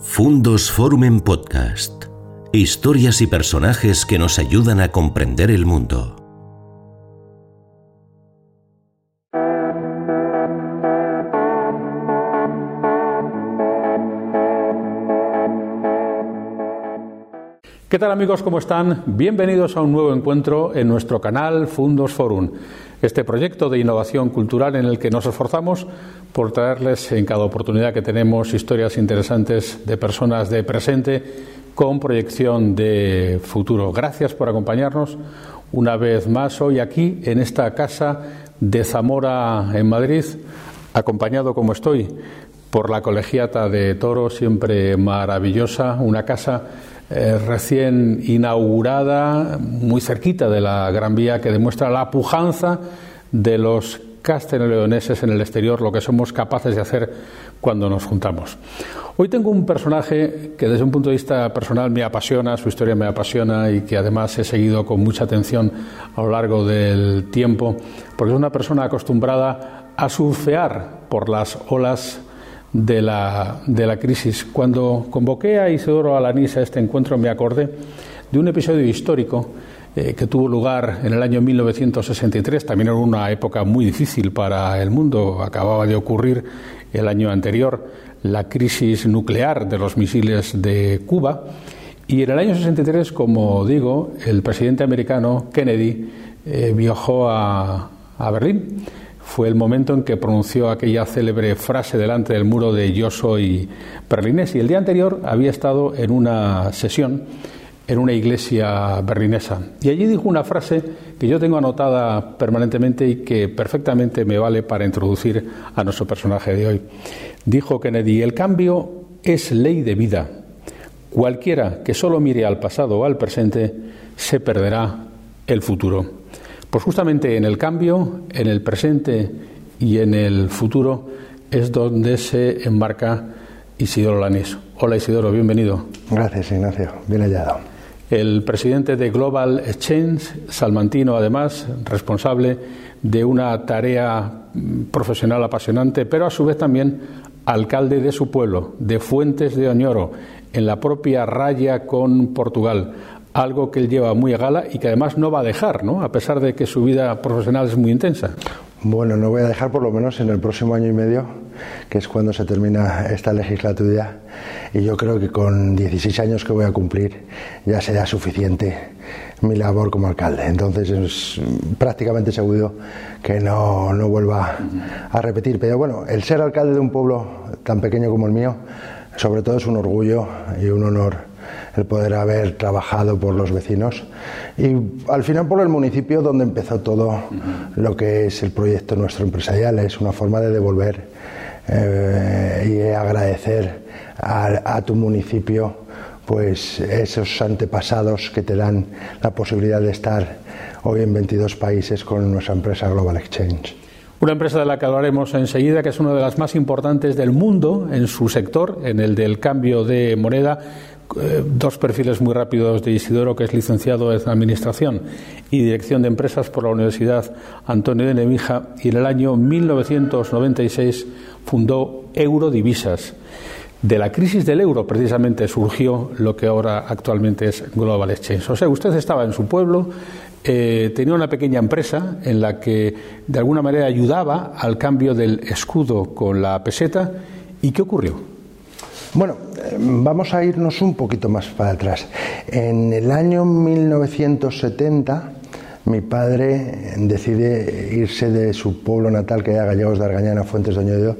Fundos Forum en Podcast. Historias y personajes que nos ayudan a comprender el mundo. ¿Qué tal amigos? ¿Cómo están? Bienvenidos a un nuevo encuentro en nuestro canal Fundos Forum, este proyecto de innovación cultural en el que nos esforzamos por traerles en cada oportunidad que tenemos historias interesantes de personas de presente con proyección de futuro. Gracias por acompañarnos una vez más hoy aquí en esta casa de Zamora en Madrid, acompañado como estoy por la colegiata de Toro, siempre maravillosa, una casa eh, recién inaugurada, muy cerquita de la Gran Vía, que demuestra la pujanza de los castellanoleoneses en el exterior, lo que somos capaces de hacer cuando nos juntamos. Hoy tengo un personaje que desde un punto de vista personal me apasiona, su historia me apasiona y que además he seguido con mucha atención a lo largo del tiempo, porque es una persona acostumbrada a surfear por las olas de la, de la crisis. Cuando convoqué a Isidoro Alanís a este encuentro me acordé de un episodio histórico eh, que tuvo lugar en el año 1963, también en una época muy difícil para el mundo, acababa de ocurrir el año anterior la crisis nuclear de los misiles de Cuba, y en el año 63, como digo, el presidente americano Kennedy eh, viajó a, a Berlín fue el momento en que pronunció aquella célebre frase delante del muro de Yo soy berlinés. Y el día anterior había estado en una sesión en una iglesia berlinesa. Y allí dijo una frase que yo tengo anotada permanentemente y que perfectamente me vale para introducir a nuestro personaje de hoy. Dijo Kennedy, el cambio es ley de vida. Cualquiera que solo mire al pasado o al presente se perderá el futuro. Pues justamente en el cambio, en el presente y en el futuro es donde se embarca Isidoro Lanís. Hola Isidoro, bienvenido. Gracias Ignacio, bien hallado. El presidente de Global Exchange, salmantino además, responsable de una tarea profesional apasionante, pero a su vez también alcalde de su pueblo, de Fuentes de Oñoro, en la propia raya con Portugal algo que él lleva muy a gala y que además no va a dejar, ¿no? A pesar de que su vida profesional es muy intensa. Bueno, no voy a dejar por lo menos en el próximo año y medio, que es cuando se termina esta legislatura, y yo creo que con 16 años que voy a cumplir ya será suficiente mi labor como alcalde. Entonces es prácticamente seguro que no, no vuelva a repetir. Pero bueno, el ser alcalde de un pueblo tan pequeño como el mío, sobre todo es un orgullo y un honor el poder haber trabajado por los vecinos y al final por el municipio donde empezó todo lo que es el proyecto nuestro empresarial. Es una forma de devolver eh, y agradecer a, tu municipio pues esos antepasados que te dan la posibilidad de estar hoy en 22 países con nuestra empresa Global Exchange. Una empresa de la que hablaremos enseguida, que es una de las más importantes del mundo en su sector, en el del cambio de moneda, eh, dos perfiles muy rápidos de Isidoro, que es licenciado en Administración y Dirección de Empresas por la Universidad Antonio de Nevija, y en el año 1996 fundó Eurodivisas. De la crisis del euro, precisamente, surgió lo que ahora actualmente es Global Exchange. O sea, usted estaba en su pueblo, eh, tenía una pequeña empresa en la que de alguna manera ayudaba al cambio del escudo con la peseta. ¿Y qué ocurrió? Bueno, eh, vamos a irnos un poquito más para atrás. En el año 1970, mi padre decide irse de su pueblo natal, que era Gallegos de Argañana, Fuentes de Oñedo,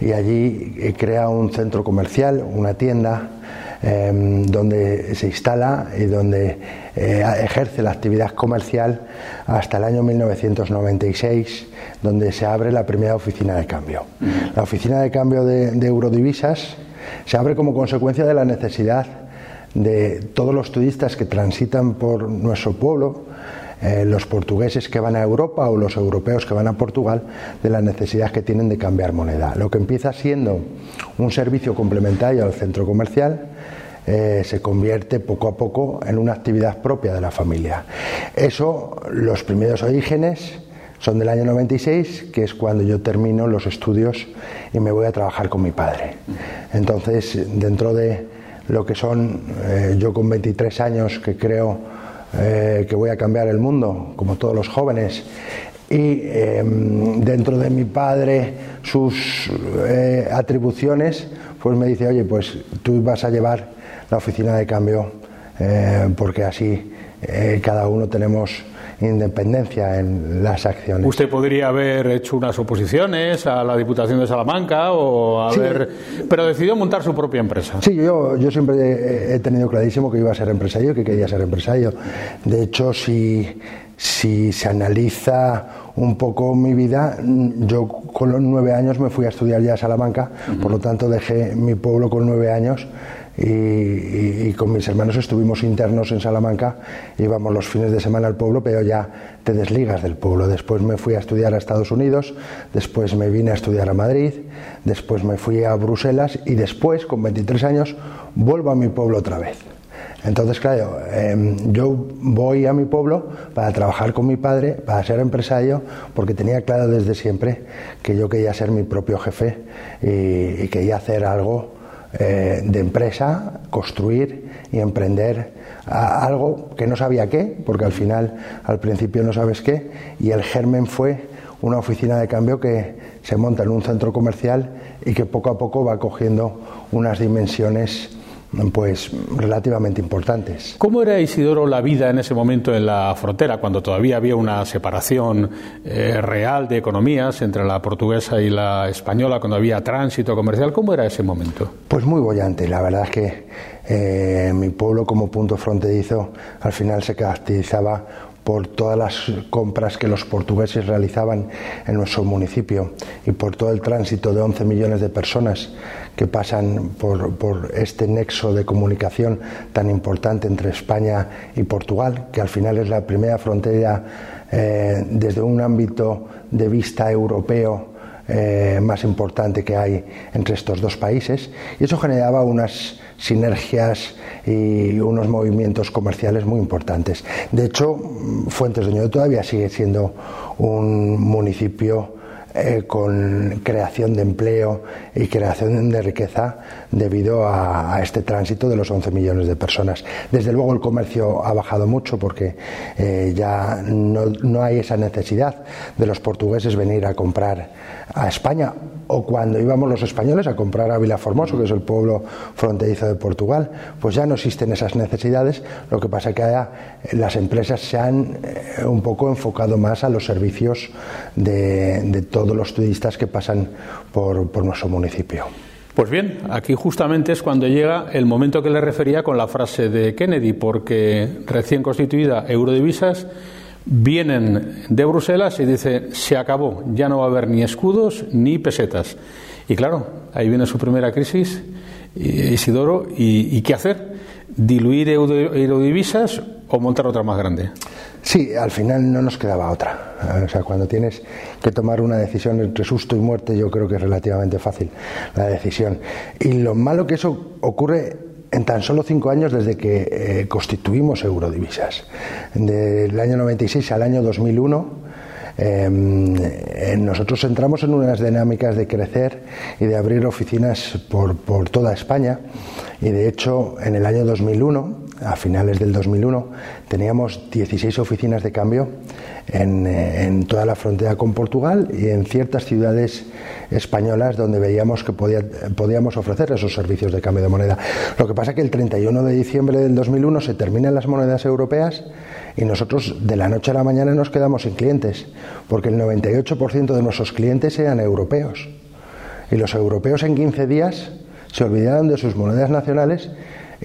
y allí eh, crea un centro comercial, una tienda, em, donde se instala y donde eh, ejerce la actividad comercial hasta el año 1996, donde se abre la primera oficina de cambio. La oficina de cambio de Eurodivisas se abre como consecuencia de la necesidad de todos los turistas que transitan por nuestro pueblo, eh, los portugueses que van a Europa o los europeos que van a Portugal, de la necesidad que tienen de cambiar moneda. Lo que empieza siendo un servicio complementario al centro comercial, eh, se convierte poco a poco en una actividad propia de la familia. Eso, los primeros orígenes, son del año 96, que es cuando yo termino los estudios y me voy a trabajar con mi padre. Entonces, dentro de lo que son, eh, yo con 23 años que creo eh, que voy a cambiar el mundo, como todos los jóvenes, y em, dentro de mi padre sus atribuciones, pues me dice, oye, pues tú vas a llevar la oficina de cambio, porque así cada uno tenemos independencia en las acciones. Usted podría haber hecho unas oposiciones a la Diputación de Salamanca o haber, pero decidió montar su propia empresa. Sí, yo, yo siempre he tenido clarísimo que iba a ser empresario, que quería ser empresario. De hecho, si, si se analiza un poco mi vida, yo con los nueve años me fui a estudiar ya a Salamanca, por lo tanto dejé mi pueblo con nueve años y, con mis hermanos estuvimos internos en Salamanca, íbamos los fines de semana al pueblo, pero ya te desligas del pueblo. Después me fui a estudiar a Estados Unidos, después me vine a estudiar a Madrid, después me fui a Bruselas y después, con 23 años, vuelvo a mi pueblo otra vez. Entonces, claro, em, yo voy a mi pueblo para trabajar con mi padre, para ser empresario, porque tenía claro desde siempre que yo quería ser mi propio jefe y quería hacer algo eh, de empresa, construir y emprender algo que no sabía qué, porque al final, al principio no sabes qué, y el germen fue una oficina de cambio que se monta en un centro comercial y que poco a poco va cogiendo unas dimensiones pues relativamente importantes. ¿Cómo era Isidoro la vida en ese momento en la frontera, cuando todavía había una separación eh, real de economías entre la portuguesa y la española, cuando había tránsito comercial? ¿Cómo era ese momento? Pues muy bollante. La verdad es que eh, mi pueblo como punto fronterizo al final se caracterizaba por todas las compras que los portugueses realizaban en nuestro municipio y por todo el tránsito de 11 millones de personas que pasan por, este nexo de comunicación tan importante entre España y Portugal, que al final es la primera frontera eh, desde un ámbito de vista europeo eh, más importante que hay entre estos dos países y eso generaba unas sinergias y unos movimientos comerciales muy importantes. De hecho, Fuentes de todavía sigue siendo un municipio eh, con creación de empleo y creación de riqueza debido a, este tránsito de los 11 millones de personas. Desde luego el comercio ha bajado mucho porque eh, ya no, no, hay esa necesidad de los portugueses venir a comprar a España o cuando íbamos los españoles a comprar a Vilaformoso, que es el pueblo fronterizo de Portugal, pues ya no existen esas necesidades. Lo que pasa es que eh, las empresas se han un poco enfocado más a los servicios de, de todo todos los turistas que pasan por, por nuestro municipio. Pues bien, aquí justamente es cuando llega el momento que le refería con la frase de Kennedy, porque recién constituida Eurodivisas vienen de Bruselas y dice se acabó, ya no va a haber ni escudos ni pesetas. Y claro, ahí viene su primera crisis, Isidoro, ¿y, y qué hacer? ¿Diluir Eurodivisas o montar otra más grande? Sí, al final no nos quedaba otra. O sea, cuando tienes que tomar una decisión entre susto y muerte, yo creo que es relativamente fácil la decisión. Y lo malo que eso ocurre en tan solo cinco años desde que eh, constituimos Eurodivisas. Del año 96 al año 2001, em, eh, nosotros entramos en unas dinámicas de crecer y de abrir oficinas por, por toda España. Y de hecho, en el año 2001, a finales del 2001, teníamos 16 oficinas de cambio en, eh, en, toda la frontera con Portugal y en ciertas ciudades españolas donde veíamos que podía, podíamos ofrecer esos servicios de cambio de moneda. Lo que pasa es que el 31 de diciembre del 2001 se terminan las monedas europeas y nosotros de la noche a la mañana nos quedamos sin clientes, porque el 98% de nuestros clientes eran europeos. Y los europeos en 15 días se olvidaron de sus monedas nacionales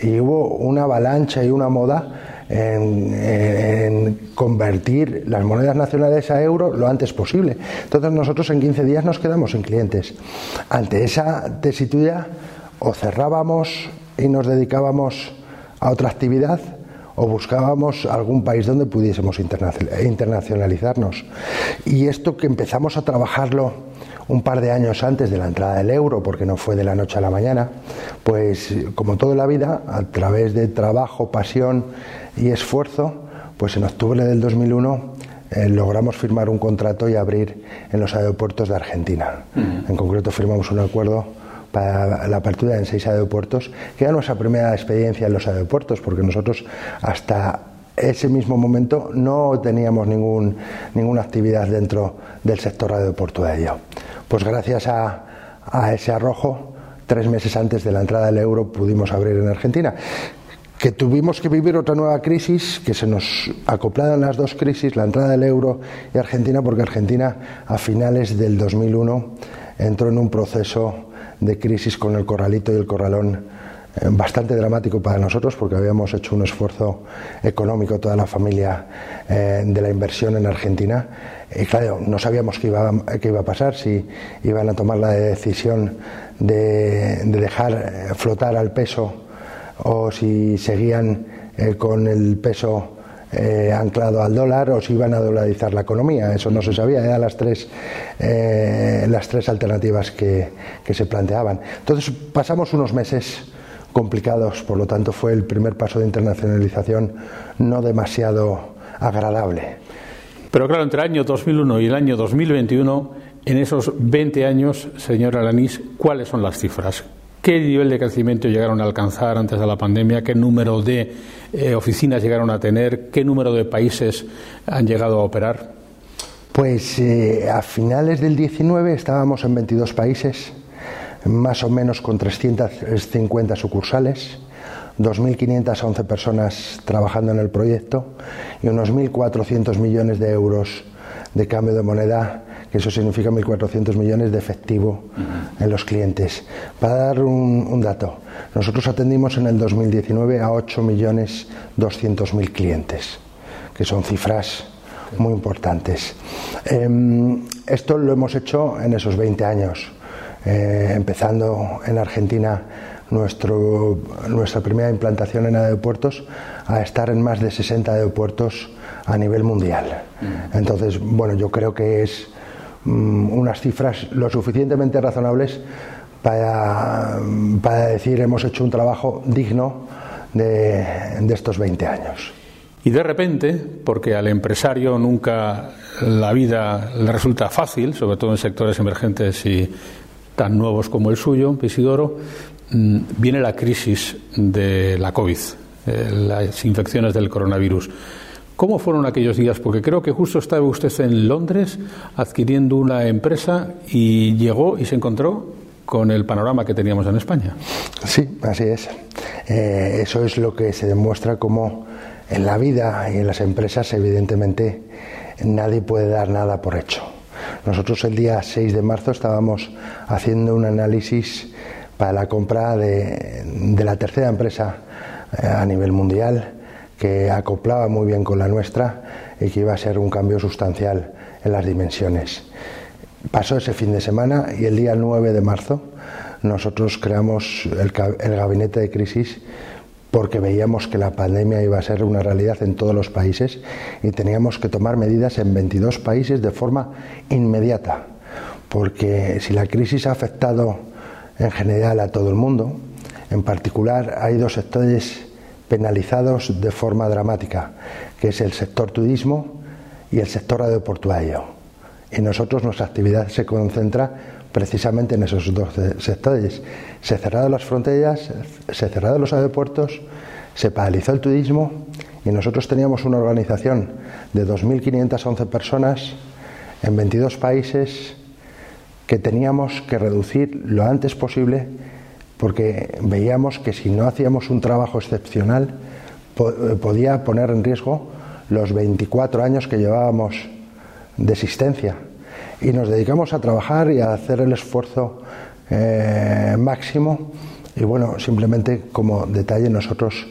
y hubo una avalancha y una moda en, convertir las monedas nacionales a euro lo antes posible. Entonces nosotros en 15 días nos quedamos sin clientes. Ante esa tesitura o cerrábamos y nos dedicábamos a otra actividad o buscábamos algún país donde pudiésemos internacionalizarnos. Y esto que empezamos a trabajarlo un par de años antes de la entrada del euro, porque no fue de la noche a la mañana, pues como toda la vida, a través de trabajo, pasión y esfuerzo, pues en octubre del 2001 eh, logramos firmar un contrato y abrir en los aeropuertos de Argentina. En concreto firmamos un acuerdo para la apertura en seis aeropuertos, que era nuestra primera experiencia en los aeropuertos, porque nosotros hasta ese mismo momento no teníamos ningún, ninguna actividad dentro del sector aeroportuario. Pues gracias a, a ese arrojo, tres meses antes de la entrada del euro pudimos abrir en Argentina. Que tuvimos que vivir otra nueva crisis, que se nos acoplaron las dos crisis, la entrada del euro y Argentina, porque Argentina a finales del 2001 entró en un proceso de crisis con el corralito y el corralón eh, bastante dramático para nosotros porque habíamos hecho un esfuerzo económico toda la familia eh, de la inversión en Argentina y claro, no sabíamos qué iba, qué iba a pasar, si iban a tomar la decisión de, de dejar eh, flotar al peso o si seguían eh, con el peso eh, anclado al dólar o si iban a dolarizar la economía. Eso no se sabía, eran las tres, las tres alternativas que, que, se planteaban. Entonces pasamos unos meses complicados, por lo tanto fue el primer paso de internacionalización no demasiado agradable. Pero claro, entre el año 2001 y el año 2021, en esos 20 años, señor Alanís, ¿cuáles son las cifras? qué nivel de crecimiento llegaron a alcanzar antes de la pandemia, qué número de eh, oficinas llegaron a tener, qué número de países han llegado a operar. Pues eh, a finales del 19 estábamos en 22 países, más o menos con 350 sucursales, 2.511 personas trabajando en el proyecto y unos 1.400 millones de euros de cambio de moneda que eso significa 1.400 millones de efectivo en los clientes. Para dar un, dato, nosotros atendimos en el 2019 a 8.200.000 clientes, que son cifras muy importantes. Em, esto lo hemos hecho en esos 20 años, eh, empezando en Argentina nuestro, nuestra primera implantación en aeropuertos a estar en más de 60 aeropuertos a nivel mundial. Entonces, bueno, yo creo que es Mm, unas cifras lo suficientemente razonables para, para, decir hemos hecho un trabajo digno de, de estos 20 años. Y de repente, porque al empresario nunca la vida le resulta fácil, sobre todo en sectores emergentes y tan nuevos como el suyo, Pisidoro, mm, viene la crisis de la COVID, eh, las infecciones del coronavirus. ¿Cómo fueron aquellos días? Porque creo que justo estaba usted en Londres adquiriendo una empresa y llegó y se encontró con el panorama que teníamos en España. Sí, así es. Eh, eso es lo que se demuestra como en la vida y en las empresas, evidentemente, nadie puede dar nada por hecho. Nosotros el día 6 de marzo estábamos haciendo un análisis para la compra de, la tercera empresa eh, a nivel mundial que acoplaba muy bien con la nuestra y que iba a ser un cambio sustancial en las dimensiones. Pasó ese fin de semana y el día 9 de marzo nosotros creamos el, el gabinete de crisis porque veíamos que la pandemia iba a ser una realidad en todos los países y teníamos que tomar medidas en 22 países de forma inmediata. Porque si la crisis ha afectado en general a todo el mundo, en particular hay dos sectores penalizados de forma dramática, que es el sector turismo y el sector aeroportuario. Y nosotros nuestra actividad se concentra precisamente en esos dos sectores. Se cerraron las fronteras, se cerraron los aeropuertos, se paralizó el turismo y nosotros teníamos una organización de 2.511 personas en 22 países que teníamos que reducir lo antes posible porque veíamos que si no hacíamos un trabajo excepcional eh, podía poner en riesgo los 24 años que llevábamos de existencia. Y nos dedicamos a trabajar y a hacer el esfuerzo eh, máximo. Y bueno, simplemente como detalle, nosotros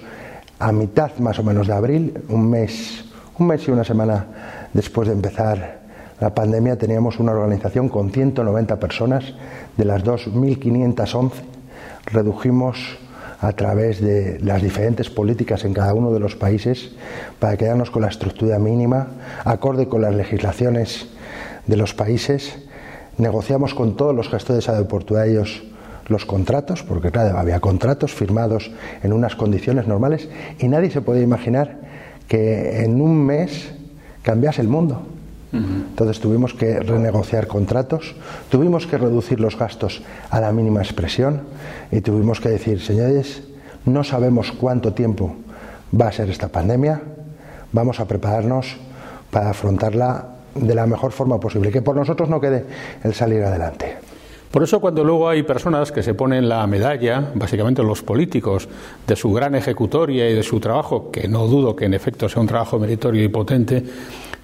a mitad más o menos de abril, un mes, un mes y una semana después de empezar la pandemia, teníamos una organización con 190 personas de las 2.511 redujimos a través de las diferentes políticas en cada uno de los países para quedarnos con la estructura mínima, acorde con las legislaciones de los países. Negociamos con todos los gestores aeroportuarios los contratos, porque claro, había contratos firmados en unas condiciones normales y nadie se podía imaginar que en un mes cambiase el mundo. Entonces tuvimos que renegociar contratos, tuvimos que reducir los gastos a la mínima expresión y tuvimos que decir, señores, no sabemos cuánto tiempo va a ser esta pandemia, vamos a prepararnos para afrontarla de la mejor forma posible, que por nosotros no quede el salir adelante. Por eso cuando luego hay personas que se ponen la medalla, básicamente los políticos, de su gran ejecutoria y de su trabajo, que no dudo que en efecto sea un trabajo meritorio y potente,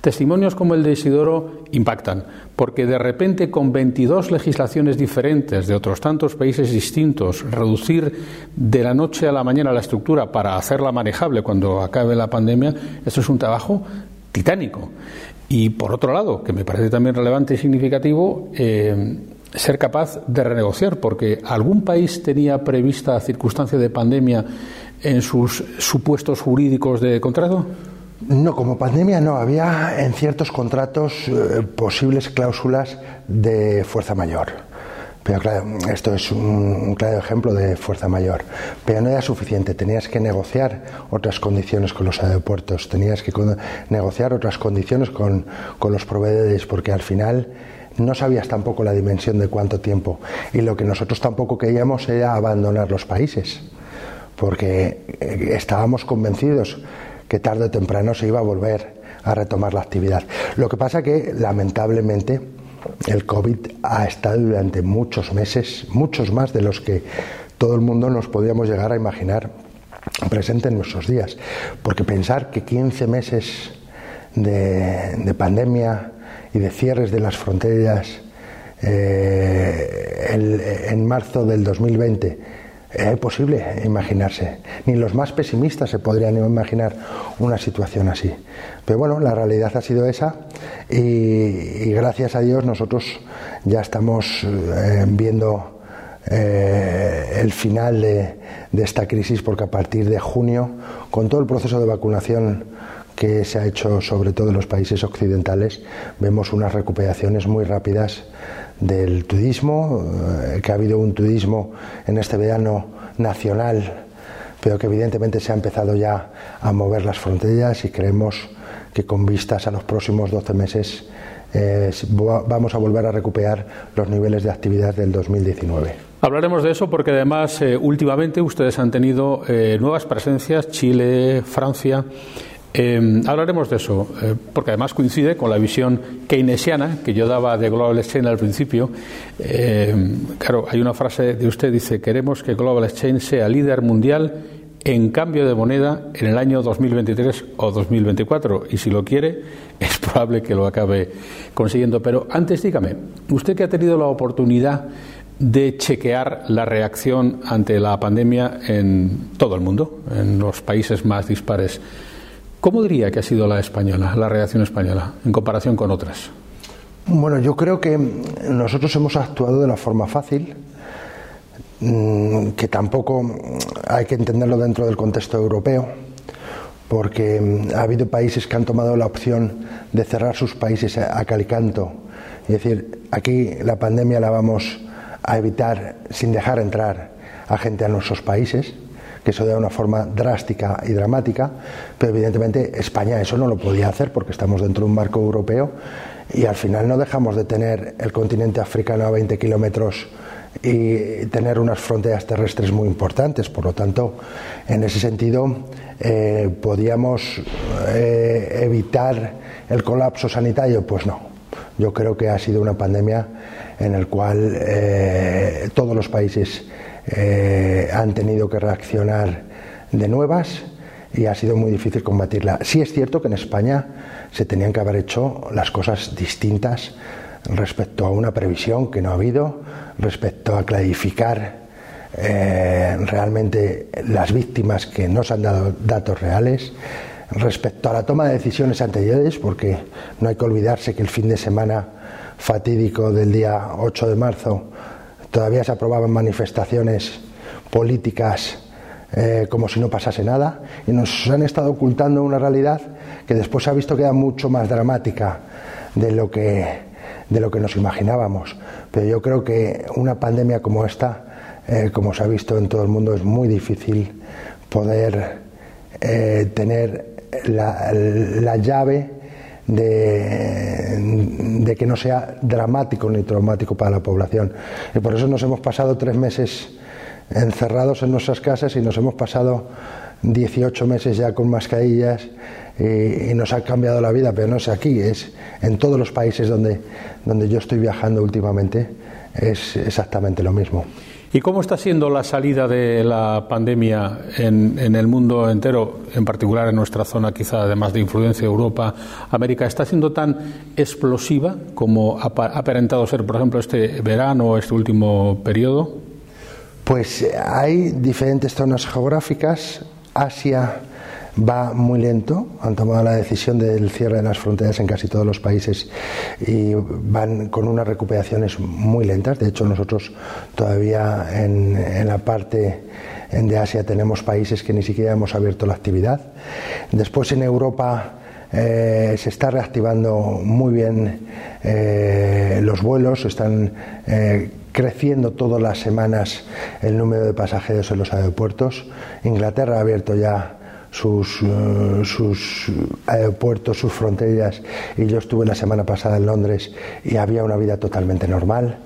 testimonios como el de Isidoro impactan, porque de repente con 22 legislaciones diferentes de otros tantos países distintos, reducir de la noche a la mañana la estructura para hacerla manejable cuando acabe la pandemia, esto es un trabajo titánico. Y por otro lado, que me parece también relevante y significativo, eh, ser capaz de renegociar, porque algún país tenía prevista circunstancia de pandemia en sus supuestos jurídicos de contrato. No, como pandemia no. Había en ciertos contratos eh, posibles cláusulas de fuerza mayor. Pero claro, esto es un, claro ejemplo de fuerza mayor. Pero no era suficiente, tenías que negociar otras condiciones con los aeropuertos, tenías que negociar otras condiciones con, con los proveedores, porque al final no sabías tampoco la dimensión de cuánto tiempo. Y lo que nosotros tampoco queríamos era abandonar los países, porque eh, estábamos convencidos que tarde o temprano se iba a volver a retomar la actividad. Lo que pasa que, lamentablemente, el COVID ha estado durante muchos meses, muchos más de los que todo el mundo nos podíamos llegar a imaginar presente en nuestros días. Porque pensar que 15 meses de, de pandemia y de cierres de las fronteras eh, en marzo del 2020 es posible imaginarse. Ni los más pesimistas se podrían imaginar una situación así. Pero bueno, la realidad ha sido esa y, gracias a Dios nosotros ya estamos eh, viendo eh, el final de, de esta crisis porque a partir de junio, con todo el proceso de vacunación que se ha hecho sobre todo en los países occidentales, vemos unas recuperaciones muy rápidas del turismo, eh, que ha habido un turismo en este verano nacional, pero que evidentemente se ha empezado ya a mover las fronteras y creemos que con vistas a los próximos 12 meses eh, vamos a volver a recuperar los niveles de actividad del 2019. Hablaremos de eso porque además eh, últimamente ustedes han tenido nuevas presencias, Chile, Francia. Eh, hablaremos de eso, eh, porque además coincide con la visión keynesiana que yo daba de Global Exchange al principio. Eh, claro, hay una frase de usted, dice, queremos que Global Exchange sea líder mundial en cambio de moneda en el año 2023 o 2024. Y si lo quiere, es probable que lo acabe consiguiendo. Pero antes dígame, usted que ha tenido la oportunidad de chequear la reacción ante la pandemia en todo el mundo, en los países más dispares, ¿Cómo diría que ha sido la española, la reacción española, en comparación con otras? Bueno, yo creo que nosotros hemos actuado de la forma fácil, mm, que tampoco hay que entenderlo dentro del contexto europeo, porque ha habido países que han tomado la opción de cerrar sus países a calicanto. Es decir, aquí la pandemia la vamos a evitar sin dejar entrar a gente a nuestros países que eso de una forma drástica y dramática, pero evidentemente España eso no lo podía hacer porque estamos dentro de un marco europeo y al final no dejamos de tener el continente africano a 20 kilómetros y tener unas fronteras terrestres muy importantes. Por lo tanto, en ese sentido, eh, ¿podíamos eh, evitar el colapso sanitario? Pues no. Yo creo que ha sido una pandemia en la cual eh, todos los países eh, han tenido que reaccionar de nuevas y ha sido muy difícil combatirla. Sí es cierto que en España se tenían que haber hecho las cosas distintas respecto a una previsión que no ha habido, respecto a clarificar eh, realmente las víctimas que no se han dado datos reales, respecto a la toma de decisiones anteriores, porque no hay que olvidarse que el fin de semana fatídico del día 8 de marzo todavía se aprobaban manifestaciones políticas eh, como si no pasase nada y nos han estado ocultando una realidad que después se ha visto que era mucho más dramática de lo que, de lo que nos imaginábamos. Pero yo creo que una pandemia como esta, eh, como se ha visto en todo el mundo, es muy difícil poder eh, tener la, la llave de, que no sea dramático ni traumático para la población. Y por eso nos hemos pasado tres meses encerrados en nuestras casas y nos hemos pasado 18 meses ya con mascarillas y, y, nos ha cambiado la vida, pero no es aquí, es en todos los países donde, donde yo estoy viajando últimamente, es exactamente lo mismo. ¿Y cómo está siendo la salida de la pandemia en, el mundo entero, en particular en nuestra zona, quizá además de influencia Europa, América? ¿Está siendo tan explosiva como ha aparentado ser, por ejemplo, este verano o este último periodo? Pues hay diferentes zonas geográficas. Asia va muy lento, han tomado la decisión del cierre de las fronteras en casi todos los países y van con unas recuperaciones muy lentas. De hecho, nosotros todavía en, la parte de Asia tenemos países que ni siquiera hemos abierto la actividad. Después en Europa eh, se está reactivando muy bien eh, los vuelos, están eh, creciendo todas las semanas el número de pasajeros en los aeropuertos. Inglaterra ha abierto ya sus, eh, sus aeropuertos, sus fronteras. Y yo estuve la semana pasada en Londres y había una vida totalmente normal.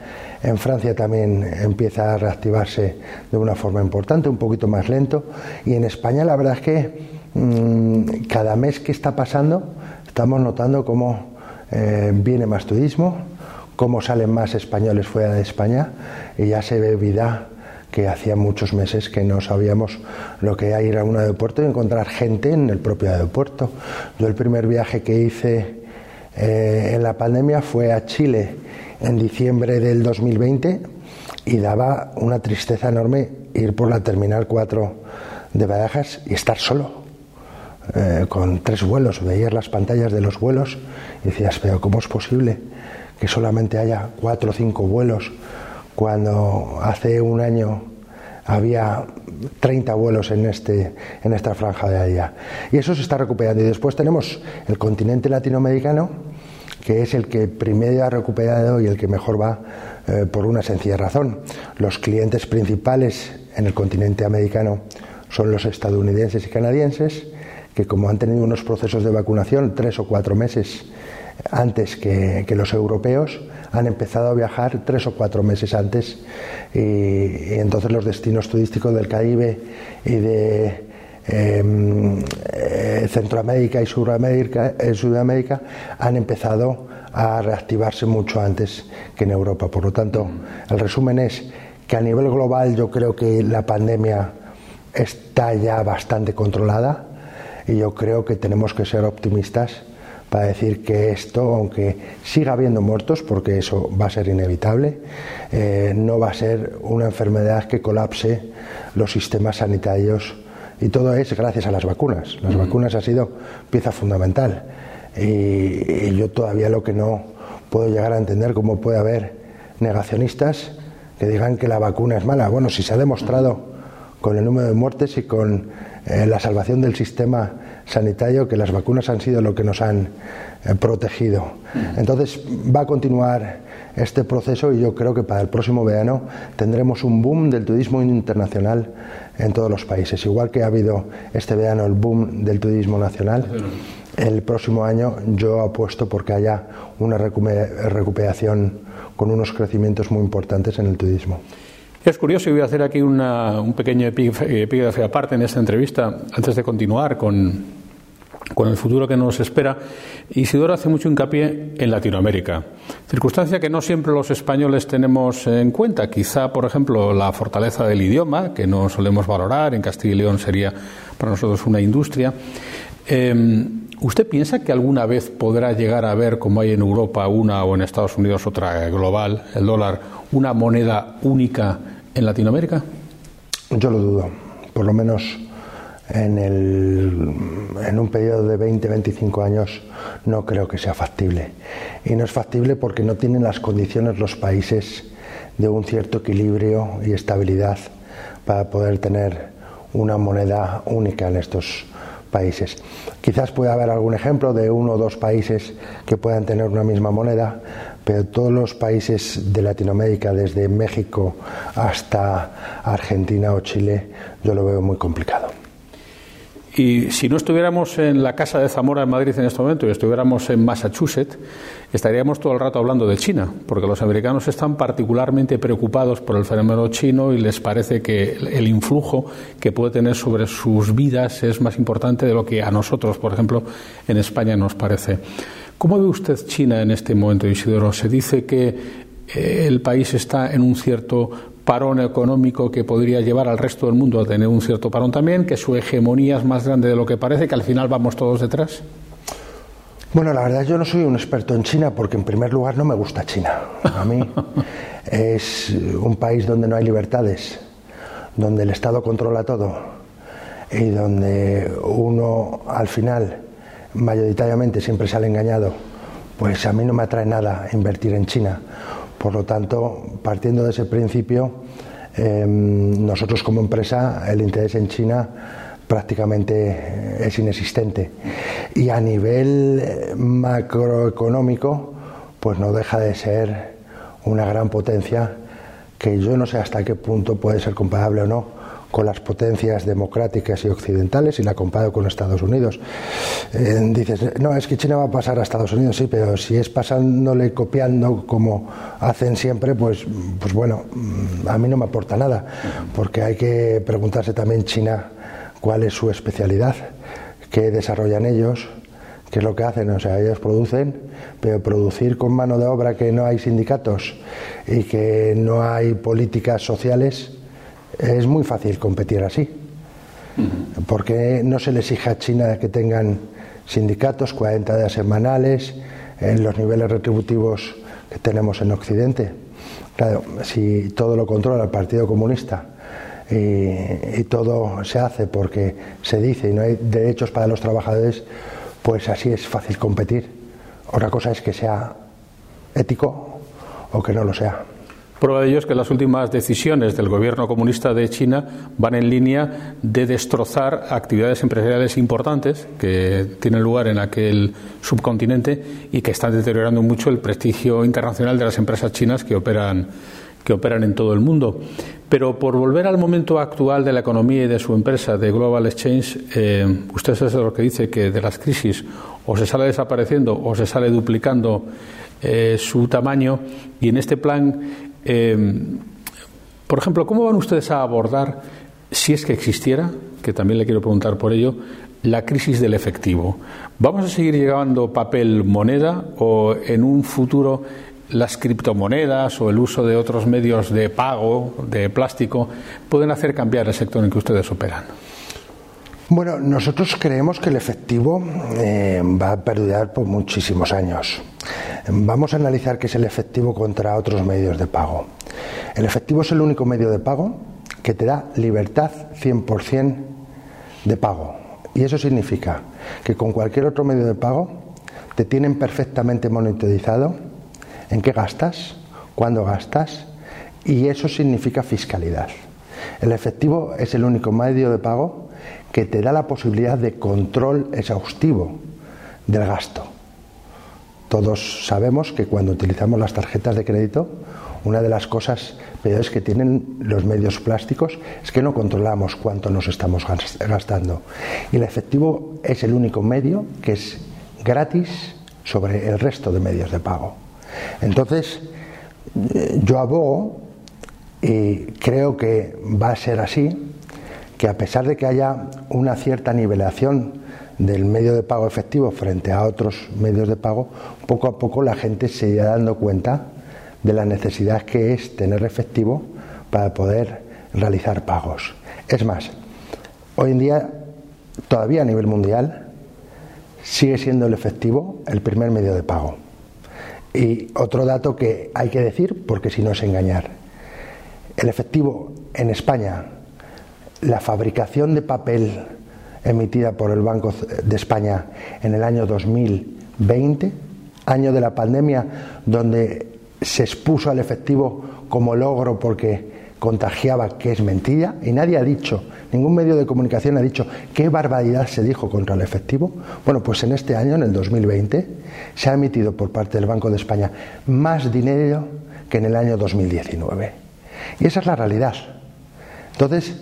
En Francia también empieza a reactivarse de una forma importante, un poquito más lento. Y en España la verdad es que mm, cada mes que está pasando estamos notando cómo eh, viene más turismo, cómo salen más españoles fuera de España y ya se ve vida que hacía muchos meses que no sabíamos lo que era ir a un aeropuerto y encontrar gente en el propio aeropuerto. Yo el primer viaje que hice eh, en la pandemia fue a Chile en diciembre del 2020 y daba una tristeza enorme ir por la Terminal 4 de Badajas y estar solo. Eh, con tres vuelos, veías las pantallas de los vuelos y decías, pero ¿cómo es posible que solamente haya cuatro o cinco vuelos cuando hace un año había 30 vuelos en, este, en esta franja de allá. Y eso se está recuperando. Y después tenemos el continente latinoamericano, que es el que primero ha recuperado y el que mejor va eh, por una sencilla razón. Los clientes principales en el continente americano son los estadounidenses y canadienses, que como han tenido unos procesos de vacunación tres o cuatro meses antes que, los europeos han empezado a viajar tres o cuatro meses antes y, entonces los destinos turísticos del Caribe y de em, eh, Centroamérica y Sudamérica, en Sudamérica han empezado a reactivarse mucho antes que en Europa. Por lo tanto, el resumen es que a nivel global yo creo que la pandemia está ya bastante controlada y yo creo que tenemos que ser optimistas para decir que esto, aunque siga habiendo muertos, porque eso va a ser inevitable, eh, no va a ser una enfermedad que colapse los sistemas sanitarios y todo es gracias a las vacunas. Las vacunas han sido pieza fundamental y, yo todavía lo que no puedo llegar a entender cómo puede haber negacionistas que digan que la vacuna es mala. Bueno, si se ha demostrado con el número de muertes y con eh, la salvación del sistema sanitario, que las vacunas han sido lo que nos han eh, protegido. Entonces va a continuar este proceso y yo creo que para el próximo verano tendremos un boom del turismo internacional en todos los países. Igual que ha habido este verano el boom del turismo nacional, el próximo año yo apuesto porque haya una recuperación con unos crecimientos muy importantes en el turismo. Es curioso y voy a hacer aquí un pequeño epígrafe aparte en esta entrevista antes de continuar con, con el futuro que nos espera. Isidoro hace mucho hincapié en Latinoamérica, circunstancia que no siempre los españoles tenemos en cuenta. Quizá, por ejemplo, la fortaleza del idioma, que no solemos valorar, en Castilla y León sería para nosotros una industria. Em, ¿Usted piensa que alguna vez podrá llegar a ver, como hay en Europa una o en Estados Unidos otra global, el dólar, una moneda única en Latinoamérica? Yo lo dudo. Por lo menos en, el, en un periodo de 20-25 años no creo que sea factible. Y no es factible porque no tienen las condiciones los países de un cierto equilibrio y estabilidad para poder tener una moneda única en estos países. Quizás pueda haber algún ejemplo de uno o dos países que puedan tener una misma moneda, pero todos los países de Latinoamérica, desde México hasta Argentina o Chile, yo lo veo muy complicado. Y si no estuviéramos en la casa de Zamora en Madrid en este momento y estuviéramos en Massachusetts, estaríamos todo el rato hablando de China, porque los americanos están particularmente preocupados por el fenómeno chino y les parece que el influjo que puede tener sobre sus vidas es más importante de lo que a nosotros, por ejemplo, en España nos parece. ¿Cómo ve usted China en este momento, Isidoro? Se dice que eh, el país está en un cierto parón económico que podría llevar al resto del mundo a tener un cierto parón también, que su hegemonía es más grande de lo que parece, que al final vamos todos detrás? Bueno, la verdad yo no soy un experto en China porque en primer lugar no me gusta China. A mí es un país donde no hay libertades, donde el Estado controla todo y donde uno al final mayoritariamente siempre sale engañado. Pues a mí no me atrae nada invertir en China por lo tanto, partiendo de ese principio, em, nosotros como empresa el interés en China prácticamente es inexistente. Y a nivel eh, macroeconómico, pues no deja de ser una gran potencia que yo no sé hasta qué punto puede ser comparable o no con las potencias democráticas y occidentales y la comparo con Estados Unidos. Eh, dices, no, es que China va a pasar a Estados Unidos, sí, pero si es pasándole, copiando como hacen siempre, pues, pues bueno, mm, a mí no me aporta nada, porque hay que preguntarse también China cuál es su especialidad, qué desarrollan ellos, qué es lo que hacen. O sea, ellos producen, pero producir con mano de obra que no hay sindicatos y que no hay políticas sociales es muy fácil competir así. Porque no se le exige a China que tengan sindicatos, 40 días semanales, en los niveles retributivos que tenemos en Occidente. Claro, si todo lo controla el Partido Comunista y, y, todo se hace porque se dice y no hay derechos para los trabajadores, pues así es fácil competir. Otra cosa es que sea ético o que no lo sea. Prueba de ello es que las últimas decisiones del gobierno comunista de China van en línea de destrozar actividades empresariales importantes que tienen lugar en aquel subcontinente y que están deteriorando mucho el prestigio internacional de las empresas chinas que operan que operan en todo el mundo. Pero por volver al momento actual de la economía y de su empresa, de Global Exchange, eh, usted es lo que dice que de las crisis o se sale desapareciendo o se sale duplicando eh, su tamaño y en este plan Em, por ejemplo, ¿cómo van ustedes a abordar, si es que existiera, que también le quiero preguntar por ello, la crisis del efectivo? ¿Vamos a seguir llevando papel moneda o en un futuro las criptomonedas o el uso de otros medios de pago, de plástico, pueden hacer cambiar el sector en que ustedes operan? Bueno, nosotros creemos que el efectivo eh, va a perdurar por muchísimos años. Vamos a analizar qué es el efectivo contra otros medios de pago. El efectivo es el único medio de pago que te da libertad 100% de pago. Y eso significa que con cualquier otro medio de pago te tienen perfectamente monitorizado en qué gastas, cuándo gastas, y eso significa fiscalidad. El efectivo es el único medio de pago que te da la posibilidad de control exhaustivo del gasto. Todos sabemos que cuando utilizamos las tarjetas de crédito, una de las cosas peores que tienen los medios plásticos es que no controlamos cuánto nos estamos gastando. Y el efectivo es el único medio que es gratis sobre el resto de medios de pago. Entonces, eh, yo abogo y creo que va a ser así que a pesar de que haya una cierta nivelación del medio de pago efectivo frente a otros medios de pago, poco a poco la gente se irá dando cuenta de la necesidad que es tener efectivo para poder realizar pagos. Es más, hoy en día, todavía a nivel mundial, sigue siendo el efectivo el primer medio de pago. Y otro dato que hay que decir, porque si no es engañar, el efectivo en España la fabricación de papel emitida por el Banco de España en el año 2020, año de la pandemia, donde se expuso al efectivo como logro porque contagiaba, que es mentira, y nadie ha dicho, ningún medio de comunicación ha dicho qué barbaridad se dijo contra el efectivo. Bueno, pues en este año, en el 2020, se ha emitido por parte del Banco de España más dinero que en el año 2019. Y esa es la realidad. Entonces,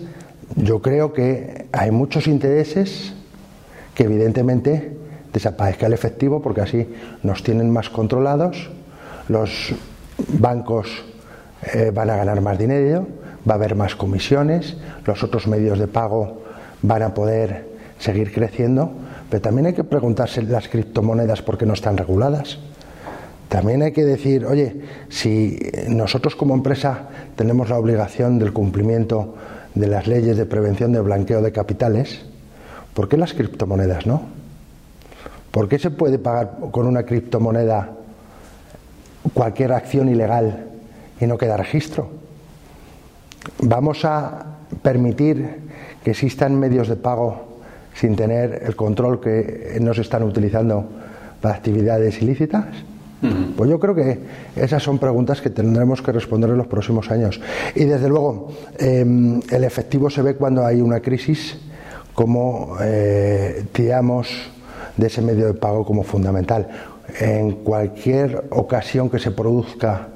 yo creo que hay muchos intereses que evidentemente desaparezca el efectivo porque así nos tienen más controlados, los bancos eh, van a ganar más dinero, va a haber más comisiones, los otros medios de pago van a poder seguir creciendo, pero también hay que preguntarse las criptomonedas por qué no están reguladas. También hay que decir, oye, si nosotros como empresa tenemos la obligación del cumplimiento de las leyes de prevención de blanqueo de capitales, ¿por qué las criptomonedas no? ¿Por qué se puede pagar con una criptomoneda cualquier acción ilegal y no queda registro? ¿Vamos a permitir que existan medios de pago sin tener el control que nos están utilizando para actividades ilícitas? Pues yo creo que esas son preguntas que tendremos que responder en los próximos años. Y desde luego, em, el efectivo se ve cuando hay una crisis, como eh, tiramos de ese medio de pago como fundamental. En cualquier ocasión que se produzca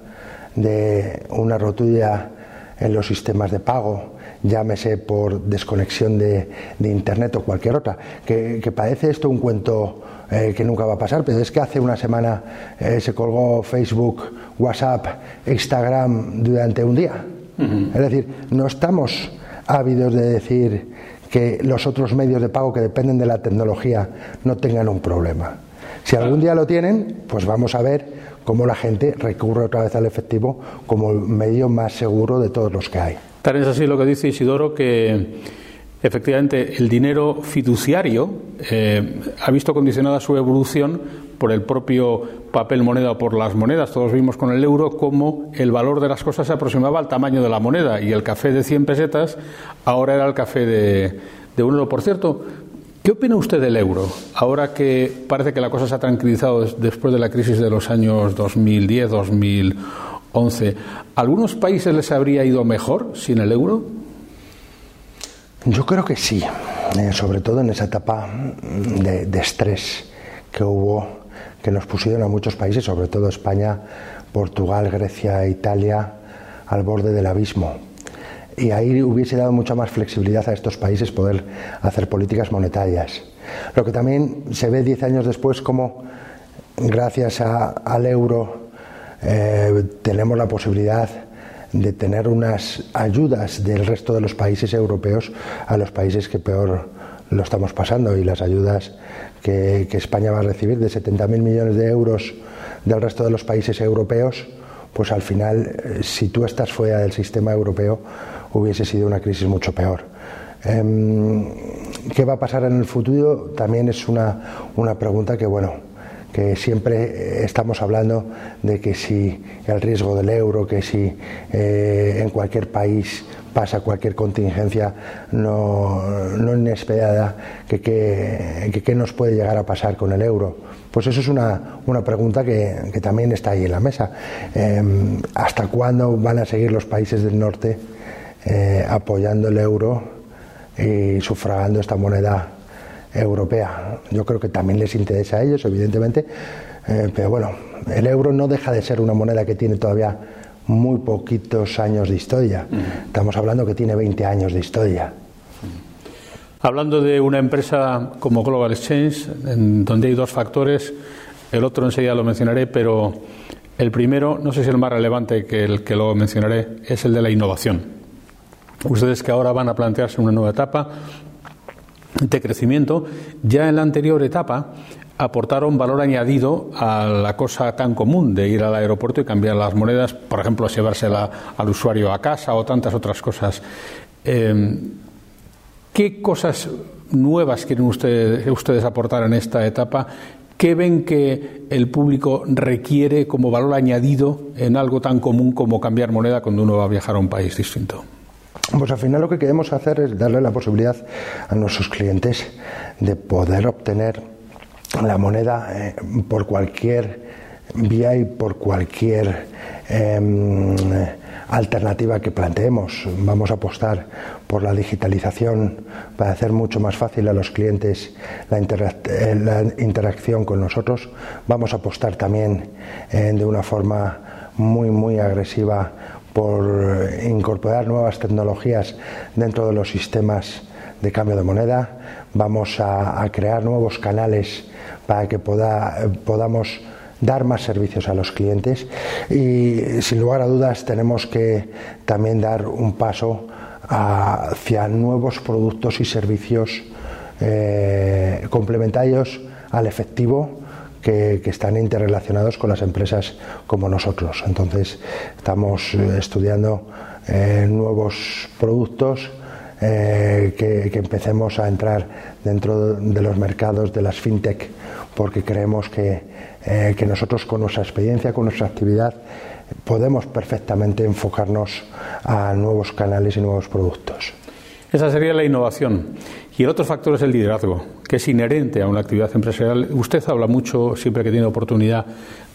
de una rotura en los sistemas de pago, llámese por desconexión de, Internet o cualquier otra, que, parece esto un cuento eh, que nunca va a pasar, pero es que hace una semana eh, se colgó Facebook, WhatsApp, Instagram durante un día. Es decir, no estamos ávidos de decir que los otros medios de pago que dependen de la tecnología no tengan un problema. Si algún día lo tienen, pues vamos a ver cómo la gente recurre otra vez al efectivo como el medio más seguro de todos los que hay. Tal es así lo que dice Isidoro, que efectivamente el dinero fiduciario eh, ha visto condicionada su evolución por el propio papel moneda o por las monedas. Todos vimos con el euro cómo el valor de las cosas se aproximaba al tamaño de la moneda y el café de 100 pesetas ahora era el café de, de euro. Por cierto, ¿Qué opina usted del euro? Ahora que parece que la cosa se ha tranquilizado después de la crisis de los años 2010, 2011, ¿algunos países les habría ido mejor sin el euro? Yo creo que sí, eh, sobre todo en esa etapa de, de estrés que hubo, que nos pusieron a muchos países, sobre todo España, Portugal, Grecia, Italia, al borde del abismo y ahí hubiese dado mucha más flexibilidad a estos países poder hacer políticas monetarias. Lo que también se ve diez años después como gracias al euro eh, tenemos la posibilidad de tener unas ayudas del resto de los países europeos a los países que peor lo estamos pasando y las ayudas que, que España va a recibir de 70.000 millones de euros del resto de los países europeos, pues al final, eh, si tú estás fuera del sistema europeo, hubiese sido una crisis mucho peor. Em, ¿Qué va a pasar en el futuro? También es una, una pregunta que, bueno, que siempre estamos hablando de que si el riesgo del euro, que si eh, en cualquier país pasa cualquier contingencia no, no inesperada, que qué nos puede llegar a pasar con el euro. Pues eso es una, una pregunta que, que, también está ahí en la mesa. Em, ¿Hasta cuándo van a seguir los países del norte eh, apoyando el euro y sufragando esta moneda europea. Yo creo que también les interesa a ellos, evidentemente, eh, pero bueno, el euro no deja de ser una moneda que tiene todavía muy poquitos años de historia. Estamos hablando que tiene 20 años de historia. Hablando de una empresa como Global Exchange, en donde hay dos factores, el otro enseguida lo mencionaré, pero el primero, no sé si el más relevante que el que lo mencionaré, es el de la innovación. Ustedes que ahora van a plantearse una nueva etapa de crecimiento, ya en la anterior etapa aportaron valor añadido a la cosa tan común de ir al aeropuerto y cambiar las monedas, por ejemplo, llevársela al usuario a casa o tantas otras cosas. Em, ¿Qué cosas nuevas quieren ustedes, ustedes aportar en esta etapa? ¿Qué ven que el público requiere como valor añadido en algo tan común como cambiar moneda cuando uno va a viajar a un país distinto? Pues al final lo que queremos hacer es darle la posibilidad a nuestros clientes de poder obtener la moneda eh, por cualquier vía y por cualquier em, alternativa que planteemos. Vamos a apostar por la digitalización para hacer mucho más fácil a los clientes la, eh, interacción con nosotros. Vamos a apostar también eh, de una forma muy, muy agresiva por incorporar nuevas tecnologías dentro de los sistemas de cambio de moneda, vamos a, crear nuevos canales para que podamos dar más servicios a los clientes. Y sin lugar a dudas tenemos que también dar un paso hacia nuevos productos y servicios eh, complementarios al efectivo que, están interrelacionados con las empresas como nosotros. Entonces, estamos eh, estudiando eh, nuevos productos que, que, empecemos a entrar dentro de los mercados de las fintech, porque creemos que, que nosotros con nuestra experiencia, con nuestra actividad, podemos perfectamente enfocarnos a nuevos canales y nuevos productos. Esa sería la innovación. Y el otro factor es el liderazgo, que es inherente a una actividad empresarial. Usted habla mucho, siempre que tiene oportunidad,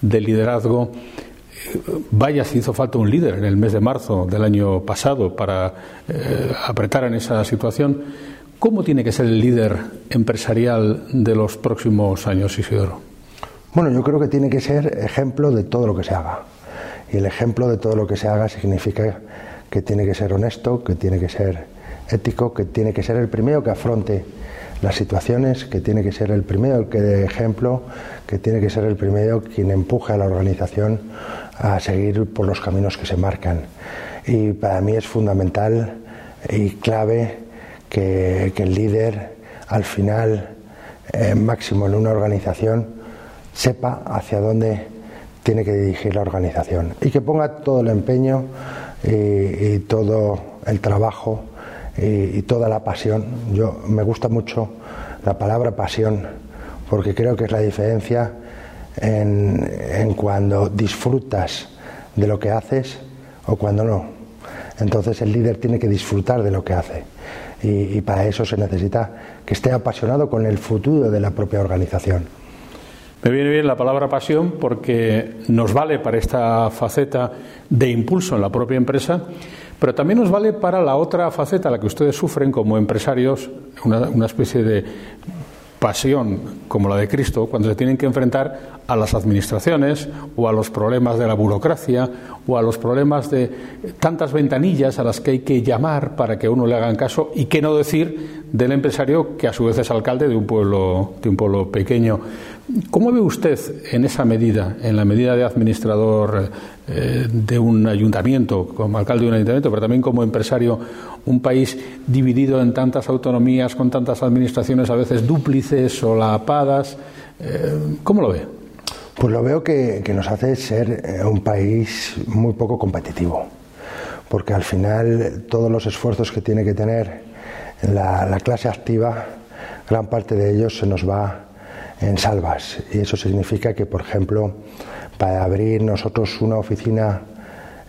del liderazgo. Vaya si hizo falta un líder en el mes de marzo del año pasado para eh, apretar en esa situación. ¿Cómo tiene que ser el líder empresarial de los próximos años, Isidoro? Bueno, yo creo que tiene que ser ejemplo de todo lo que se haga. Y el ejemplo de todo lo que se haga significa que tiene que ser honesto, que tiene que ser ético, que tiene que ser el primero que afronte las situaciones, que tiene que ser el primero que dé ejemplo, que tiene que ser el primero quien empuje a la organización a seguir por los caminos que se marcan. Y para mí es fundamental y clave que, el líder al final eh, máximo en una organización sepa hacia dónde tiene que dirigir la organización y que ponga todo el empeño y, todo el trabajo y, toda la pasión. Yo me gusta mucho la palabra pasión porque creo que es la diferencia en, cuando disfrutas de lo que haces o cuando no. Entonces el líder tiene que disfrutar de lo que hace y para eso se necesita que esté apasionado con el futuro de la propia organización. Me viene bien la palabra pasión porque nos vale para esta faceta de impulso en la propia empresa, pero también nos vale para la otra faceta, la que ustedes sufren como empresarios, una, especie de pasión como la de Cristo cuando se tienen que enfrentar a las administraciones o a los problemas de la burocracia o a los problemas de tantas ventanillas a las que hay que llamar para que uno le hagan caso y qué no decir del empresario que a su vez es alcalde de un pueblo de un pueblo pequeño. ¿Cómo ve usted en esa medida, en la medida de administrador eh, de un ayuntamiento, como alcalde de un ayuntamiento, pero también como empresario, un país dividido en tantas autonomías, con tantas administraciones a veces dúplices, solapadas? Eh, ¿Cómo lo ve? Pues lo veo que, nos hace ser eh, un país muy poco competitivo, porque al final todos los esfuerzos que tiene que tener la, la clase activa, gran parte de ellos se nos va en salvas. Y eso significa que, por ejemplo, para abrir nosotros una oficina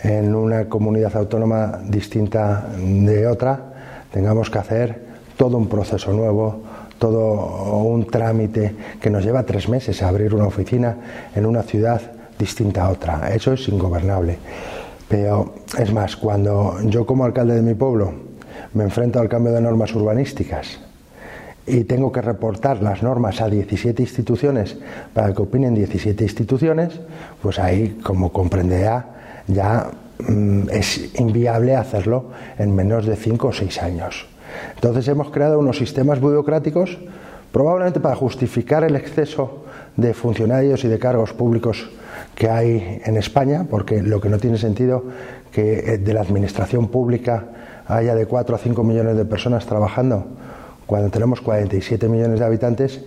en una comunidad autónoma distinta de otra, tengamos que hacer todo un proceso nuevo, todo un trámite que nos lleva tres meses a abrir una oficina en una ciudad distinta a otra. Eso es ingobernable. Pero es más, cuando yo como alcalde de mi pueblo me enfrento al cambio de normas urbanísticas y tengo que reportar las normas a 17 instituciones para que opinen 17 instituciones, pues ahí, como comprenderá, ya mm, es inviable hacerlo en menos de 5 o 6 años. Entonces hemos creado unos sistemas burocráticos, probablemente para justificar el exceso de funcionarios y de cargos públicos que hay en España, porque lo que no tiene sentido que eh, de la administración pública haya de 4 a 5 millones de personas trabajando cuando tenemos 47 millones de habitantes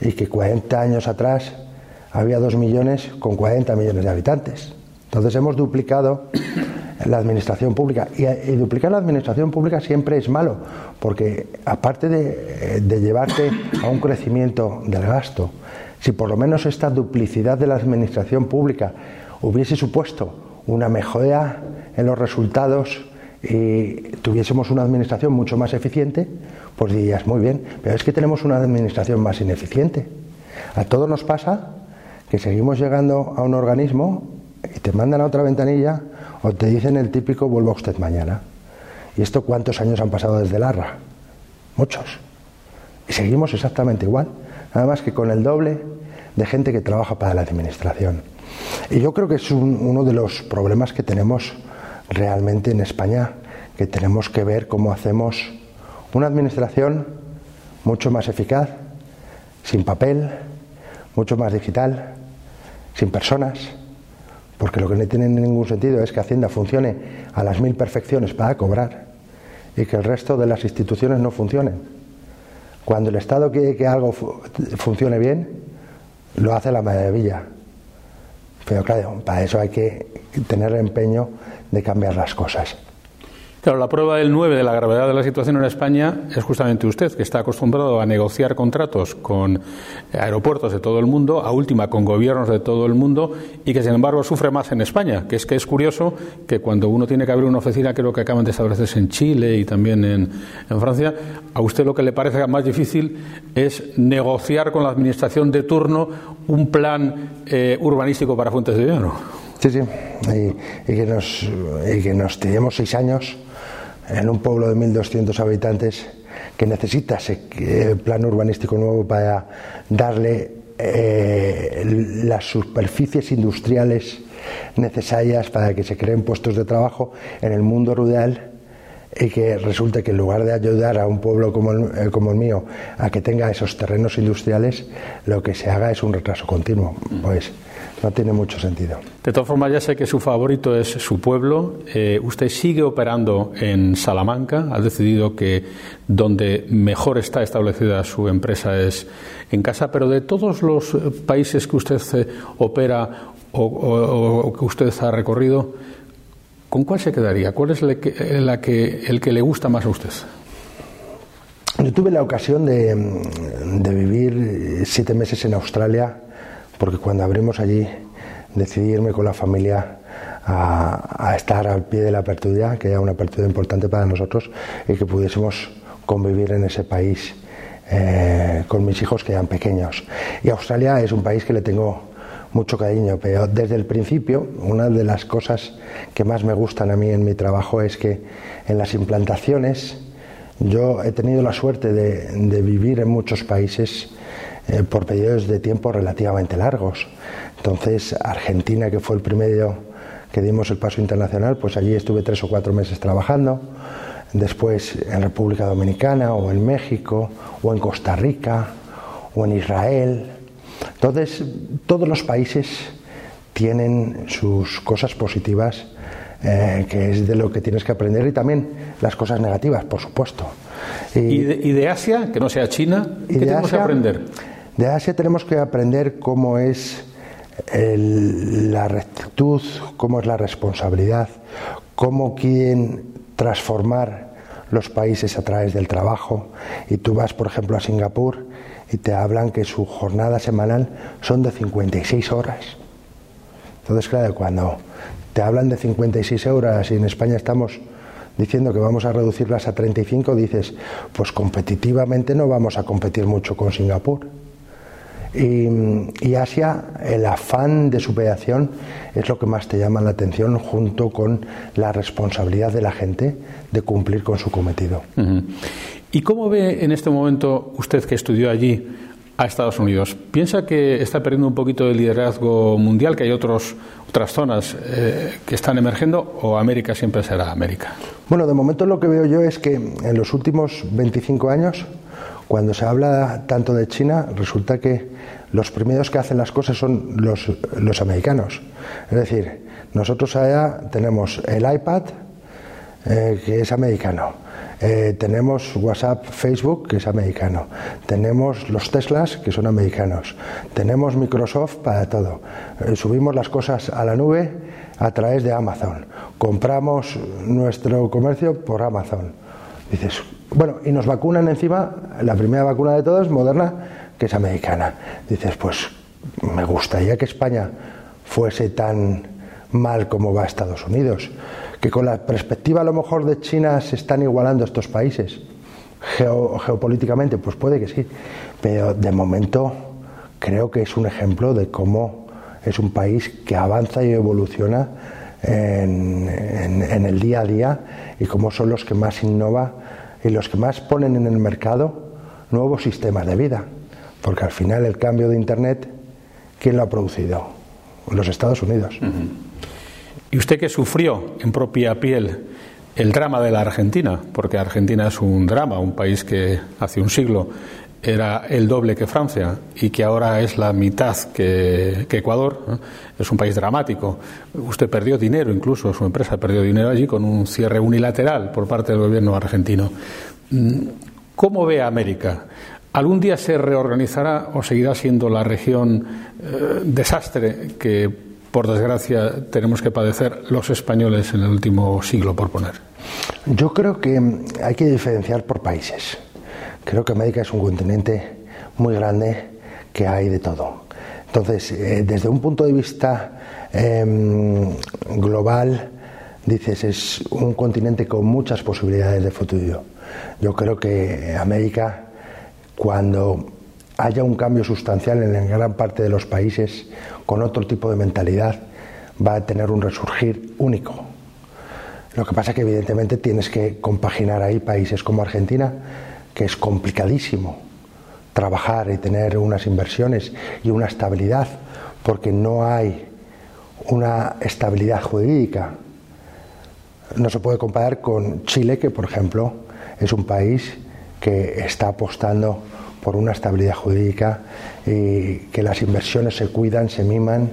y que 40 años atrás había 2 millones con 40 millones de habitantes. Entonces hemos duplicado la administración pública y, duplicar la administración pública siempre es malo porque aparte de, de llevarte a un crecimiento del gasto, si por lo menos esta duplicidad de la administración pública hubiese supuesto una mejora en los resultados y tuviésemos una administración mucho más eficiente, pues dirías, muy bien, pero es que tenemos una administración más ineficiente. A todos nos pasa que seguimos llegando a un organismo y te mandan a otra ventanilla o te dicen el típico vuelva usted mañana. ¿Y esto cuántos años han pasado desde el ARRA? Muchos. Y seguimos exactamente igual, nada más que con el doble de gente que trabaja para la administración. Y yo creo que es uno de los problemas que tenemos realmente en España, que tenemos que ver cómo hacemos Una administración mucho más eficaz, sin papel, mucho más digital, sin personas, porque lo que no tiene ningún sentido es que Hacienda funcione a las mil perfecciones para cobrar y que el resto de las instituciones no funcionen. Cuando el Estado quiere que algo funcione bien, lo hace la maravilla. Pero claro, para eso hay que tener el empeño de cambiar las cosas. Claro, la prueba del 9 de la gravedad de la situación en España es justamente usted, que está acostumbrado a negociar contratos con aeropuertos de todo el mundo, a última con gobiernos de todo el mundo, y que sin embargo sufre más en España. Que es que es curioso que cuando uno tiene que abrir una oficina, creo que acaban de establecerse en Chile y también en, Francia, a usted lo que le parece más difícil es negociar con la administración de turno un plan eh, urbanístico para Fuentes de Llano. Sí, sí, y, que nos, y que nos tenemos seis años en un pueblo de 1.200 habitantes que necesita ese eh, plan urbanístico nuevo para darle eh, las superficies industriales necesarias para que se creen puestos de trabajo en el mundo rural y que resulte que en lugar de ayudar a un pueblo como el, eh, como el mío a que tenga esos terrenos industriales, lo que se haga es un retraso continuo. Pues no tiene mucho sentido. De todas formas, ya sé que su favorito es su pueblo. Eh, usted sigue operando en Salamanca. Ha decidido que donde mejor está establecida su empresa es en casa. Pero de todos los países que usted eh, opera o, que usted ha recorrido, ¿con cuál se quedaría? ¿Cuál es la que, el que le gusta más a usted? Yo tuve la ocasión de, de vivir siete meses en Australia porque cuando abrimos allí decidí irme con la familia a, estar al pie de la apertura, que era una apertura importante para nosotros y que pudiésemos convivir en ese país eh, con mis hijos que eran pequeños. Y Australia es un país que le tengo mucho cariño, pero desde el principio una de las cosas que más me gustan a mí en mi trabajo es que en las implantaciones yo he tenido la suerte de, de vivir en muchos países eh, por periodos de tiempo relativamente largos. Entonces, Argentina, que fue el primero que dimos el paso internacional, pues allí estuve tres o cuatro meses trabajando. Después en República Dominicana o en México o en Costa Rica o en Israel. Entonces, todos los países tienen sus cosas positivas, eh, que es de lo que tienes que aprender, y también las cosas negativas, por supuesto. ¿Y, de, Asia, que no sea China, qué tenemos que aprender? De Asia tenemos que aprender cómo es la rectitud, cómo es la responsabilidad, cómo quieren transformar los países a través del trabajo. Y tú vas, por ejemplo, a Singapur y te hablan que su jornada semanal son de 56 horas. Entonces, claro, cuando te hablan de 56 horas y en España estamos diciendo que vamos a reducirlas a 35, dices, pues competitivamente no vamos a competir mucho con Singapur. Y, Asia, el afán de superación es lo que más te llama la atención junto con la responsabilidad de la gente de cumplir con su cometido. ¿Y cómo ve en este momento usted que estudió allí a Estados Unidos? ¿Piensa que está perdiendo un poquito de liderazgo mundial, que hay otros, otras zonas eh, que están emergiendo o América siempre será América? Bueno, de momento lo que veo yo es que en los últimos 25 años cuando se habla tanto de China, resulta que los primeros que hacen las cosas son los, los americanos. Es decir, nosotros allá tenemos el iPad, eh, que es americano. Eh, tenemos WhatsApp, Facebook, que es americano. Tenemos los Teslas, que son americanos. Tenemos Microsoft para todo. Eh, subimos las cosas a la nube a través de Amazon. Compramos nuestro comercio por Amazon. Dices, bueno, y nos vacunan encima, la primera vacuna de todas, Moderna, que es americana. Dices, pues me gustaría que España fuese tan mal como va Estados Unidos, que con la perspectiva a lo mejor de China se están igualando estos países. geopolíticamente, pues puede que sí, pero de momento creo que es un ejemplo de cómo es un país que avanza y evoluciona en, en el día a día y cómo son los que más innova y los que más ponen en el mercado nuevos sistemas de vida. Porque al final el cambio de Internet, ¿quién lo ha producido? Los Estados Unidos. Y usted que sufrió en propia piel el drama de la Argentina, porque Argentina es un drama, un país que hace un siglo era el doble que Francia y que ahora es la mitad que, Ecuador, es un país dramático. Usted perdió dinero, incluso su empresa perdió dinero allí con un cierre unilateral por parte del gobierno argentino. Mm, ¿Cómo ve a América? ¿Algún día se reorganizará o seguirá siendo la región eh, desastre que, por desgracia, tenemos que padecer los españoles en el último siglo, por poner? Yo creo que hay que diferenciar por países. Creo que América es un continente muy grande que hay de todo. Entonces, eh, desde un punto de vista em, global, dices, es un continente con muchas posibilidades de futuro. Yo creo que América, cuando haya un cambio sustancial en gran parte de los países con otro tipo de mentalidad, va a tener un resurgir único. Lo que pasa es que evidentemente tienes que compaginar ahí países como Argentina, que es complicadísimo trabajar y tener unas inversiones y una estabilidad, porque no hay una estabilidad jurídica. No se puede comparar con Chile, que por ejemplo es un país que está apostando por una estabilidad jurídica y que las inversiones se cuidan, se miman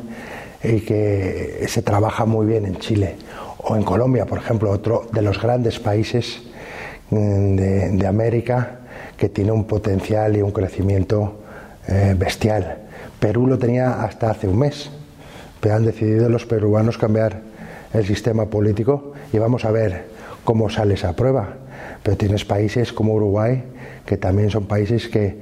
y que se trabaja muy bien en Chile. O en Colombia, por ejemplo, otro de los grandes países de, América que tiene un potencial y un crecimiento eh, bestial. Perú lo tenía hasta hace un mes, pero han decidido los peruanos cambiar el sistema político y vamos a ver cómo sale esa prueba. Pero tienes países como Uruguay, que también son países que,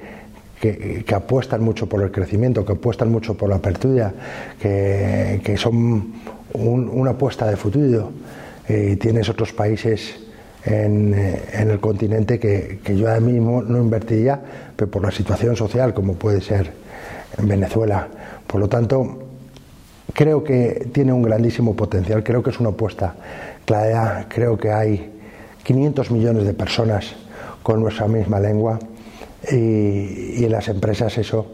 que, apuestan mucho por el crecimiento, que apuestan mucho por la apertura, que, que son una apuesta de futuro. Y tienes otros países en, eh, en el continente que, yo ahora mismo no invertiría, pero por la situación social, como puede ser en Venezuela. Por lo tanto, creo que tiene un grandísimo potencial, creo que es una apuesta clara, creo que hay 500 millones de personas con nuestra misma lengua y en las empresas eso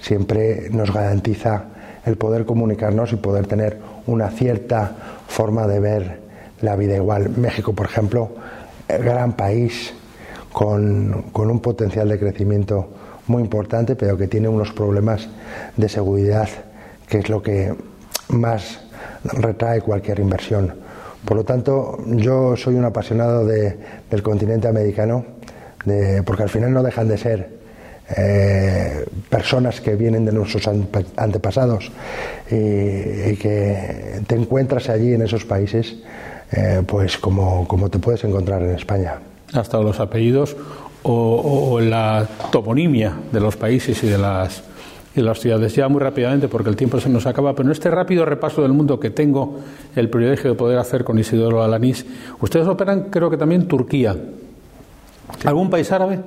siempre nos garantiza el poder comunicarnos y poder tener una cierta forma de ver la vida igual. México, por ejemplo, gran país con, un potencial de crecimiento muy importante, pero que tiene unos problemas de seguridad, que es lo que más retrae cualquier inversión. Por lo tanto, yo soy un apasionado del continente americano, porque al final no dejan de ser eh, personas que vienen de nuestros antepasados y, que te encuentras allí en esos países eh, pues como, como, te puedes encontrar en España. Hasta los apellidos o, la toponimia de los países y de las, y las ciudades. Ya muy rápidamente, porque el tiempo se nos acaba, pero en este rápido repaso del mundo que tengo el privilegio de poder hacer con Isidoro Alanís, ustedes operan creo que también Turquía. ¿Algún país árabe?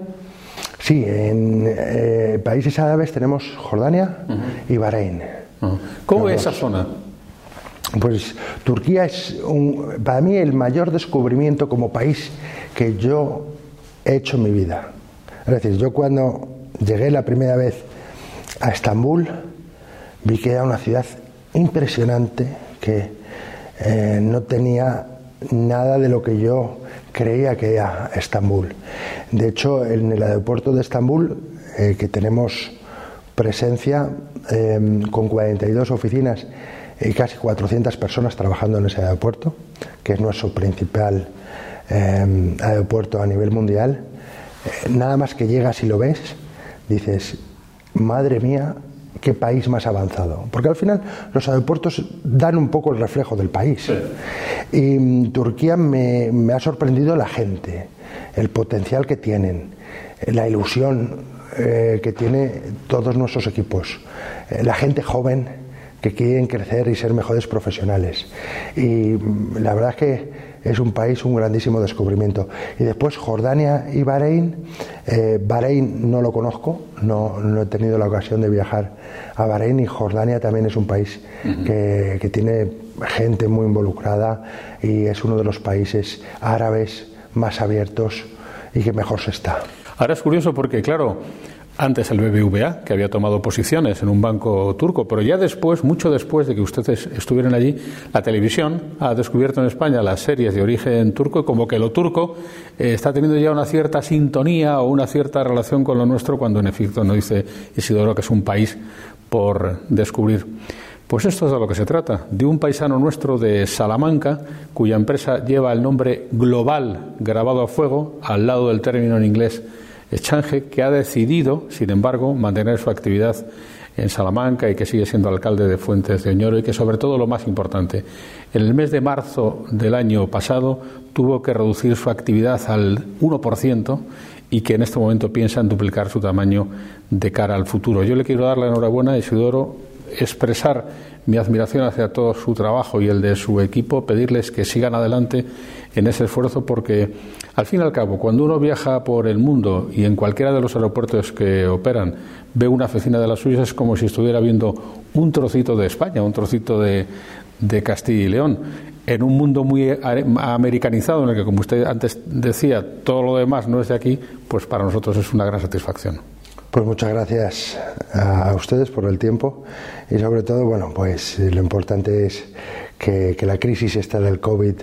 Sí, en eh, países árabes tenemos Jordania y Bahrein. ¿Cómo es esa zona? Pues Turquía es para mí el mayor descubrimiento como país que yo he hecho en mi vida. Es decir, yo cuando llegué la primera vez a Estambul vi que era una ciudad impresionante que eh, no tenía nada de lo que yo creía que era Estambul. De hecho, en el aeropuerto de Estambul, eh, que tenemos presencia eh, con 42 oficinas y casi 400 personas trabajando en ese aeropuerto, que es nuestro principal em, aeropuerto a nivel mundial. Eh, nada más que llegas y lo ves, dices, madre mía, qué país más avanzado. Porque al final los aeropuertos dan un poco el reflejo del país. Y mm, Turquía me, me, ha sorprendido la gente, el potencial que tienen, la ilusión eh, que tiene todos nuestros equipos, eh, la gente joven que quieren crecer y ser mejores profesionales. Y la verdad es que es un país, un grandísimo descubrimiento. Y después Jordania y Bahrein. Eh, Bahrein no lo conozco, no, no, he tenido la ocasión de viajar a Bahrein y Jordania también es un país que, que tiene gente muy involucrada y es uno de los países árabes más abiertos y que mejor se está. Ahora es curioso porque, claro, antes el BBVA, que había tomado posiciones en un banco turco, pero ya después, mucho después de que ustedes estuvieran allí, la televisión ha descubierto en España las series de origen turco y como que lo turco eh, está teniendo ya una cierta sintonía o una cierta relación con lo nuestro, cuando en efecto no dice Isidoro que es un país por descubrir. Pues esto es de lo que se trata, de un paisano nuestro de Salamanca, cuya empresa lleva el nombre global grabado a fuego al lado del término en inglés Echange, que ha decidido, sin embargo, mantener su actividad en Salamanca y que sigue siendo alcalde de Fuentes de Oñoro y que sobre todo lo más importante, en el mes de marzo del año pasado tuvo que reducir su actividad al 1% y que en este momento piensa en duplicar su tamaño de cara al futuro. Yo le quiero dar la enhorabuena a Isidoro, expresar mi admiración hacia todo su trabajo y el de su equipo, pedirles que sigan adelante en ese esfuerzo porque al fin y al cabo, cuando uno viaja por el mundo y en cualquiera de los aeropuertos que operan ve una oficina de las suyas es como si estuviera viendo un trocito de España, un trocito de, de Castilla y León. En un mundo muy americanizado en el que, como usted antes decía, todo lo demás no es de aquí, pues para nosotros es una gran satisfacción. Pues muchas gracias a ustedes por el tiempo y sobre todo, bueno, pues lo importante es que, la crisis esta del COVID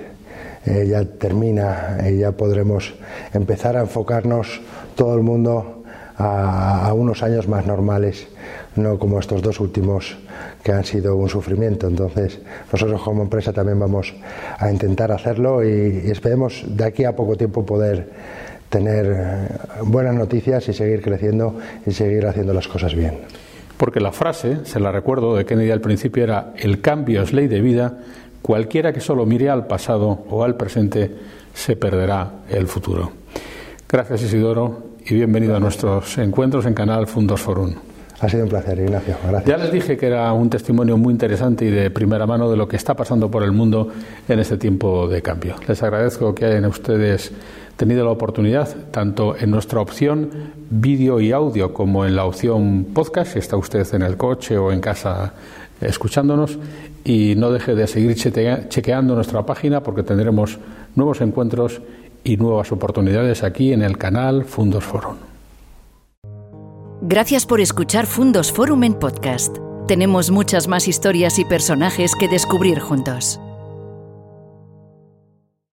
eh, ya termina y ya podremos empezar a enfocarnos todo el mundo a, unos años más normales, no como estos dos últimos que han sido un sufrimiento. Entonces, nosotros como empresa también vamos a intentar hacerlo y, y esperemos de aquí a poco tiempo poder tener eh, buenas noticias y seguir creciendo y seguir haciendo las cosas bien. Porque la frase, se la recuerdo de Kennedy al principio, era el cambio es ley de vida, cualquiera que solo mire al pasado o al presente se perderá el futuro. Gracias Isidoro y bienvenido a nuestros encuentros en Canal Fundos Forum. Ha sido un placer, Ignacio. Gracias. Ya les dije que era un testimonio muy interesante y de primera mano de lo que está pasando por el mundo en este tiempo de cambio. Les agradezco que hayan ustedes tenido la oportunidad, tanto en nuestra opción vídeo y audio como en la opción podcast, si está usted en el coche o en casa escuchándonos, y no deje de seguir chequeando nuestra página porque tendremos nuevos encuentros y nuevas oportunidades aquí en el canal Fundos Forum. Gracias por escuchar Fundos Forum en podcast. Tenemos muchas más historias y personajes que descubrir juntos.